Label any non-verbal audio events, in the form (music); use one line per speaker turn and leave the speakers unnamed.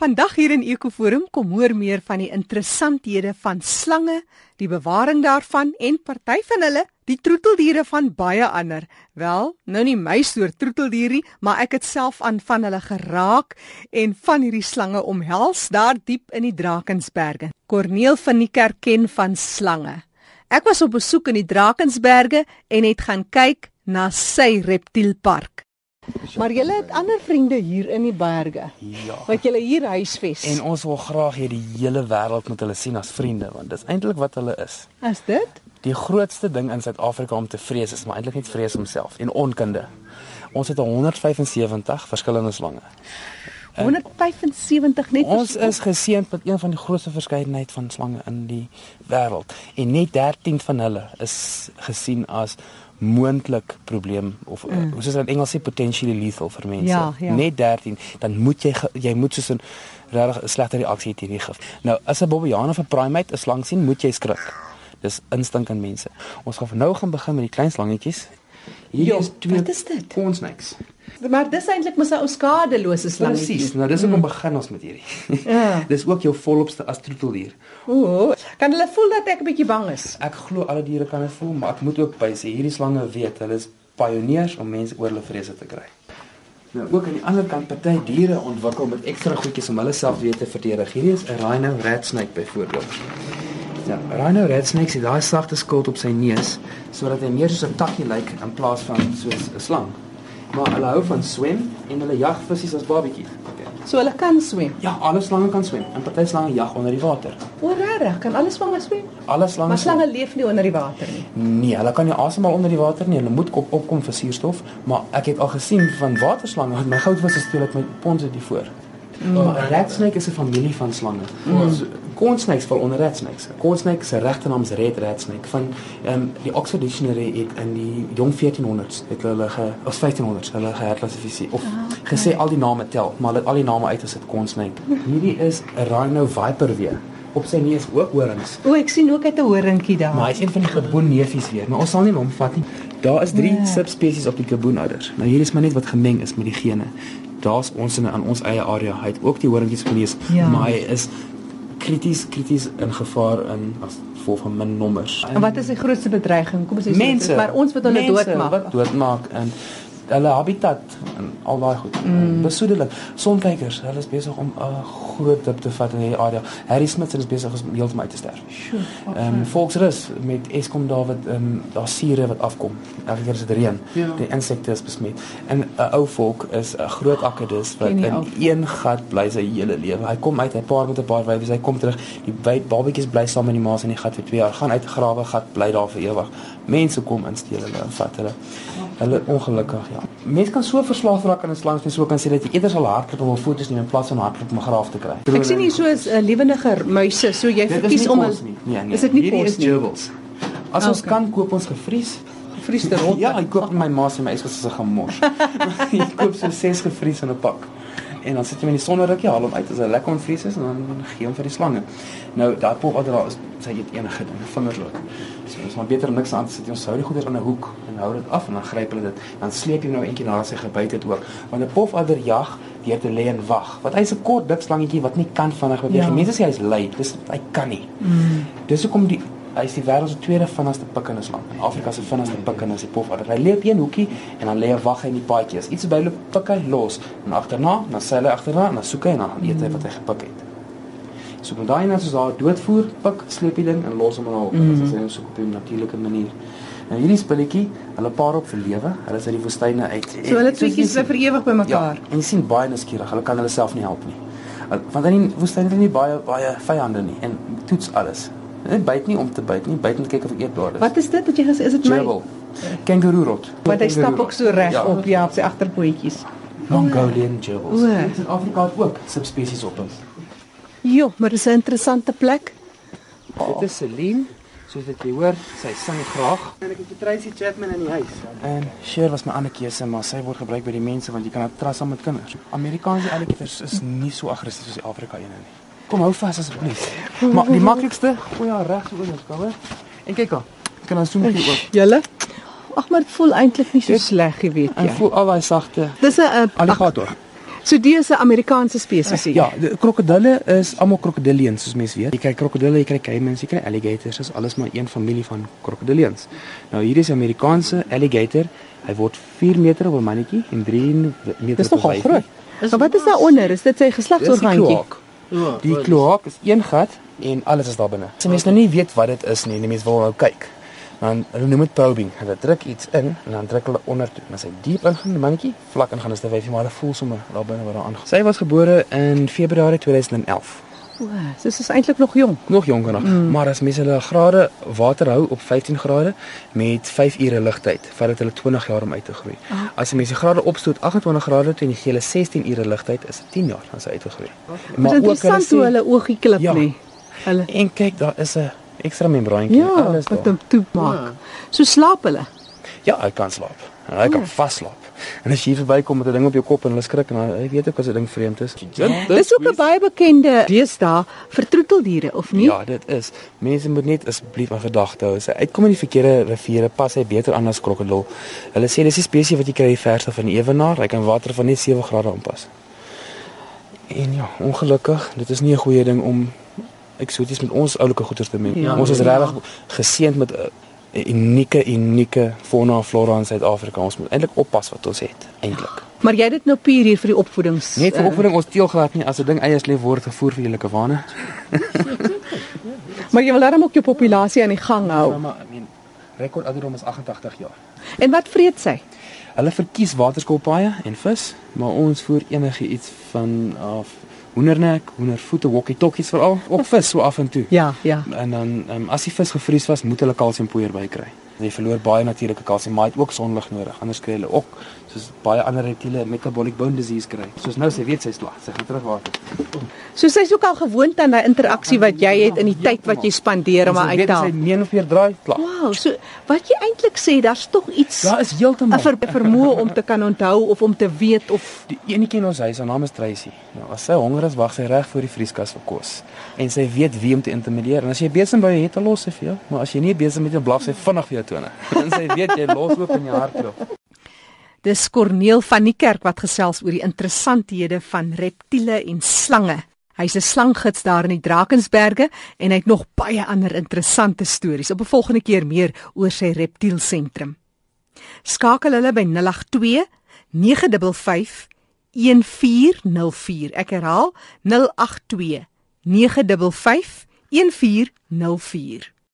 Vandag hier in Ekoforum kom hoor meer van die interessanthede van slange, die bewaring daarvan en party van hulle, die troeteldiere van baie ander. Wel, nou nie my soort troeteldierie, maar ek het self aan van hulle geraak en van hierdie slange omhels daar diep in die Drakensberge. Corneel van die kerk ken van slange. Ek was op besoek in die Drakensberge en het gaan kyk na sy reptielpark. Maar julle het ander vriende hier in die berge.
Ja.
Wat julle hier huisves.
En ons wil graag hê die hele wêreld moet hulle sien as vriende want dis eintlik wat hulle is.
is dit?
Die grootste ding in Suid-Afrika om te vrees is maar eintlik net vrees homself en onkunde. Ons het 175 verskillende slange.
175 net
Ons is geseënd met een van die grootste verskeidenheid van slange in die wêreld en net 13 van hulle is gesien as moontlik probleem of mm. soos in Engels sê potentially lethal vir mense.
Ja, ja.
Net 13, dan moet jy jy moet soos 'n regtig 'n slegte reaksie hê teen die gif. Nou as 'n bobbejaan of 'n primate 'n slang sien, moet jy skrik. Dis instink in mense. Ons gaan nou gaan begin met die klein slangetjies. Hierdie
Jo,
is twee
wat is dit?
corn snakes.
Maar dis eintlik mos 'n ou skadelose slangetjie.
Presies. Nou dis hoekom begin ons met hierdie.
Ja. (laughs)
dis ook jou volopste as troeteldier.
Ooh, kan hulle voel dat ek 'n bietjie bang is?
Ek glo alle diere kan dit voel, maar ek moet ook by sê hierdie slange weet, hulle is pioniers om mense oor hulle vrese te kry. Nou ook aan die ander kant party diere ontwikkel met ekstra goedjies om hulle self weer te verdedig. Hierdie is 'n rhino rat snake byvoorbeeld. Ja, rhino rat snake het daai sagte skild op sy neus sodat hy meer soos 'n takkie lyk in plaas van soos 'n slang. Maar hulle hou van swem en hulle jag visse as babatjies. Okay.
So hulle kan swem.
Ja, alle slange kan swem en party slange jag onder die water.
O, regtig? Kan alle slange swem?
Alle slange
Maar
swem.
slange leef nie onder die water nie.
Nee, hulle kan nie asemhaal onder die water nie. Hulle moet op opkom vir suurstof, maar ek het al gesien van waterslange wat my goudvisse speel uit my ponds uit die voor. Mm. Maar 'n rat snake is 'n familie van slange. Mm. So, corn snakes val onder. Corn snake se regte naam is red rat snake van ehm um, die Oxford Dictionary het in die jong 1400s het hulle ge of 1500s hulle geherklassifiseer of gesê al die name tel, maar hulle het al die name uitgesit corn snake. Hierdie is 'n rhino viper weer. Op sy neus ook horings.
O, ek sien ook uit 'n horingkie daar.
Maar hy is een van die geboenneefies weer, maar ons sal nie hom vat nie. Daar is 3
Ja.
subspesies op die geboenouders. Nou hier is maar net wat gemeng is met die gene. Daar's ons in aan ons eie area. Hy het ook die horingkies genees,
Ja.
maar hy is krities krities in gevaar in as gevolg van min nommers.
En wat is die grootste bedreiging? Kom ons sê so,
mense?
maar ons wat hulle
mense
doodmaak.
Wat doodmaak en hulle habitat en al daai goed. Mm. Besoedeling. Sonkykers, hulle is besig om 'n groot dip te vat in hierdie area. Harry Smith is besig om heeltemal uit te sterf. Ehm um, Volksrus met Eskom daar wat ehm um, daar sure wat afkom. Elke keer as dit reën,
Ja.
die insekte is besmet. En 'n ou volk is 'n groot akkedus wat in
ou
een gat bly sy hele lewe. Hy kom uit, hy paar met 'n paar wyfies, hy kom terug. Die wy- babatjies bly saam met die ma's in die gat vir 2 jaar. Gaan uit grawe gat, bly daar vir ewig. Mense kom insteel hulle en vat hulle. Hulle ongelukkig, ja. Mense kan so verslaaf raak aan 'n slang, jy so kan sê dat jy eerder sal hardloop om 'n foto's neem in plaas van hardloop om 'n graaf te kry.
Ek sien hier so 'n uh, lewendige muise, so jy verkies om
nie. Nee, nee.
Is dit nie
Hierdie is gerbils. As ons
Okay.
kan koop ons gevries.
gefriesde rot. (laughs)
Ja, ek koop my ma se my yskas as 'n gemors. (laughs) (laughs) ek koop so 6 gevries in 'n pak. En dan sit jy in die sonnerukkie, haal hom uit as hy lekker onvries is en dan gee hom vir die slange. Nou daai pop wat daar is, sy eet enige ding, vingers ook. So ons maar beter niks aan te sit. nie. Ons hou die goeders in 'n hoek en hou dit af en dan gryp hulle dit. Dan sleep jy nou eentjie na sy gebyt het ook. Want 'n pofadder jag deur te lê en wag. Want hy's 'n kort dik slangetjie wat nie kan vinnig beweeg.
Ja.
Ja. Mense sê hy's lui. Dis hy kan nie. Mm. Dis hoekom die hy is die wêreld se tweede vinnigste pikkende slang. In Afrika se vinnigste pikkende is die pofadder. Hy lê op een hoekie en dan lê hy wag hy in die paadjie. Iets by hulle pik hy los en agterna, dan sê hy agterna en dan soek hy en dan eet hy wat hy gepik het. So met daai net soos daar doodvoer, pik, sleep die ding en los hom in 'n hok. Mm -hmm. Dit is hy soek op 'n natuurlike manier. Nou hierdie spulletjie, hulle paar op vir lewe. Hulle is uit die woestyne uit.
So hulle tweetjies bly vir ewig by mekaar.
Ja, en jy sien baie nuuskierig. Hulle kan hulle self nie help nie. Want in die woestyn het hulle nie baie baie vyande nie en toets alles. Hulle byt nie om te byt nie, byt om te kyk of ek eetbaar is.
Wat is dit wat jy gesê is dit my?
Gerbil. Kangaroo rot.
Want hy stap ook so reg
Ja.
op ja op sy agterpootjies.
Mongolian gerbils. Dit in Afrika het ook subspesies op hom.
Jo, maar dis 'n interessante plek.
Dit is Celine, soos wat jy hoor, sy sing graag. En ek het Tracy Chapman in die huis. En Cher was my ander keuse, maar sy word gebruik by die mense want jy kan haar trust saam met kinders. Amerikaanse alligators is nie so aggressief soos die Afrika ene nie. Kom hou vas asseblief. Maar die maklikste, gooi haar reg so oor jou skouer. En kyk. Jy kan dan soem hier ook.
Julle? Ag, maar dit voel eintlik nie so sleg, jy weet
En
jy.
voel al daai sagte
Dis 'n uh,
alligator.
So dis 'n Amerikaanse spesies.
Ja, die krokodille is almal krokodiliens soos mense weet. Jy kry krokodille, jy kry caimans, jy kry alligators, dis alles maar een familie van krokodiliens. Nou hier is die Amerikaanse alligator. Hy word 4 meter op 'n mannetjie en 3 meter
Dis nogal groot. Maar wat is daaronder? Is dit sy geslagsorgaantjie?
Ja, die kloak is een gat en alles is daar binne. As jy mens nou nie weet wat dit is nie die mens wil nou kyk, dan hulle noem dit probing. Hulle druk iets in en dan druk hulle onder toe. En as hy diep ingaan, die mannetjie vlak ingaan, is dit wyfie maar 'n voel sommer daar binne wat daar aangaan. Sy was gebore in Februarie 2011.
O, so dis is eintlik nog jong.
Nog jonger nog, mm. maar as mense hulle grade water hou op 15 grade met 5 ure ligtyd, vat dit hulle 20 jaar om uit te groei. Oh. As jy mense grade opstoot 28 grade toe en jy gee hulle 16 ure ligtyd, is dit 10 jaar dan sy uitgegroei.
Okay. Maar ook hulle sê hulle oogie klip ja, nie.
Hulle en kyk, daar is 'n ekstra membraantjie
ja, alles wat hom toe maak. Ja. So slaap hulle.
Ja, hy kan slaap. Hy kan oh. vasslaap. En as jy verbykom met 'n ding op jou kop en hulle skrik en hy weet ook as 'n ding vreemd is.
Ja, dis ook 'n baie bekende deesdae vir troeteldiere of nie?
Ja, dit is. Mense moet net asseblief aan gedagte hou. As hy uitkom in die verkeerde riviere, pas hy beter aan as krokodil. Hulle sê dis 'n spesies wat jy kry verste van die ewenaar. Hy kan water van net 7 grade aanpas. En ja, ongelukkig, dit is nie 'n goeie ding om eksoties met ons oulike goeder te meng. Ja, ons is ja. regtig geseënd met 'n uh, 'n unieke unieke fauna en flora in Suid-Afrika. Ons moet eintlik oppas wat ons het, eintlik.
Maar jy het dit nou puur hier vir die opvoedings.
Net vir opvoeding ons teel glad nie as 'n ding eiers leef word gevoer vir julle kawane. (laughs)
maar jy wil daarom ook jou populasie aan die gang hou. Ja,
maar I mean, rekord ouderdom is 88 jaar.
En wat vreet sy?
Hulle verkies waterskilpaaie en vis, maar ons voer enige iets van af uh, hoendernek, hoendervoete, walkie-talkies veral, ook vis so af en toe.
Ja, ja.
En dan um, as die vis gevries was, moet hulle kalsiumpoeier bykry. Jy verloor baie natuurlike kalsium, maar hy het ook sonlig nodig. Anders kry hulle ook soos baie ander reptiele metabolic bone disease kry. Soos nou sy weet sy's klaar, sy gaan terug water.
So sy's ook al gewoond aan daai interaksie wat jy het in die tyd wat jy spandeer om haar uit te haal.
Sy meen of jy draai klaar.
Wow, so wat jy eintlik sê, daar's tog iets
Daar is heeltemal 'n
ver, vermoë om te kan onthou of om te weet of
die enetjie in ons huis, haar naam is Tracy. Nou as sy honger is, wag sy reg voor die vrieskas vir kos. En sy weet wie om te intimideer. En as jy besig by het, los sy vir jou, maar as jy nie besig met jou blaf sy vinnig vir jou tone. En sy weet jy los oop in jou hartklop.
Dis Corneel van die kerk wat gesels oor die interessanthede van reptiele en slange. Hy's 'n slanggids daar in die Drakensberge en hy het nog baie ander interessante stories. Op 'n volgende keer meer oor sy reptielsentrum. Skakel hulle by 082 955 1404. Ek herhaal 082 955 1404.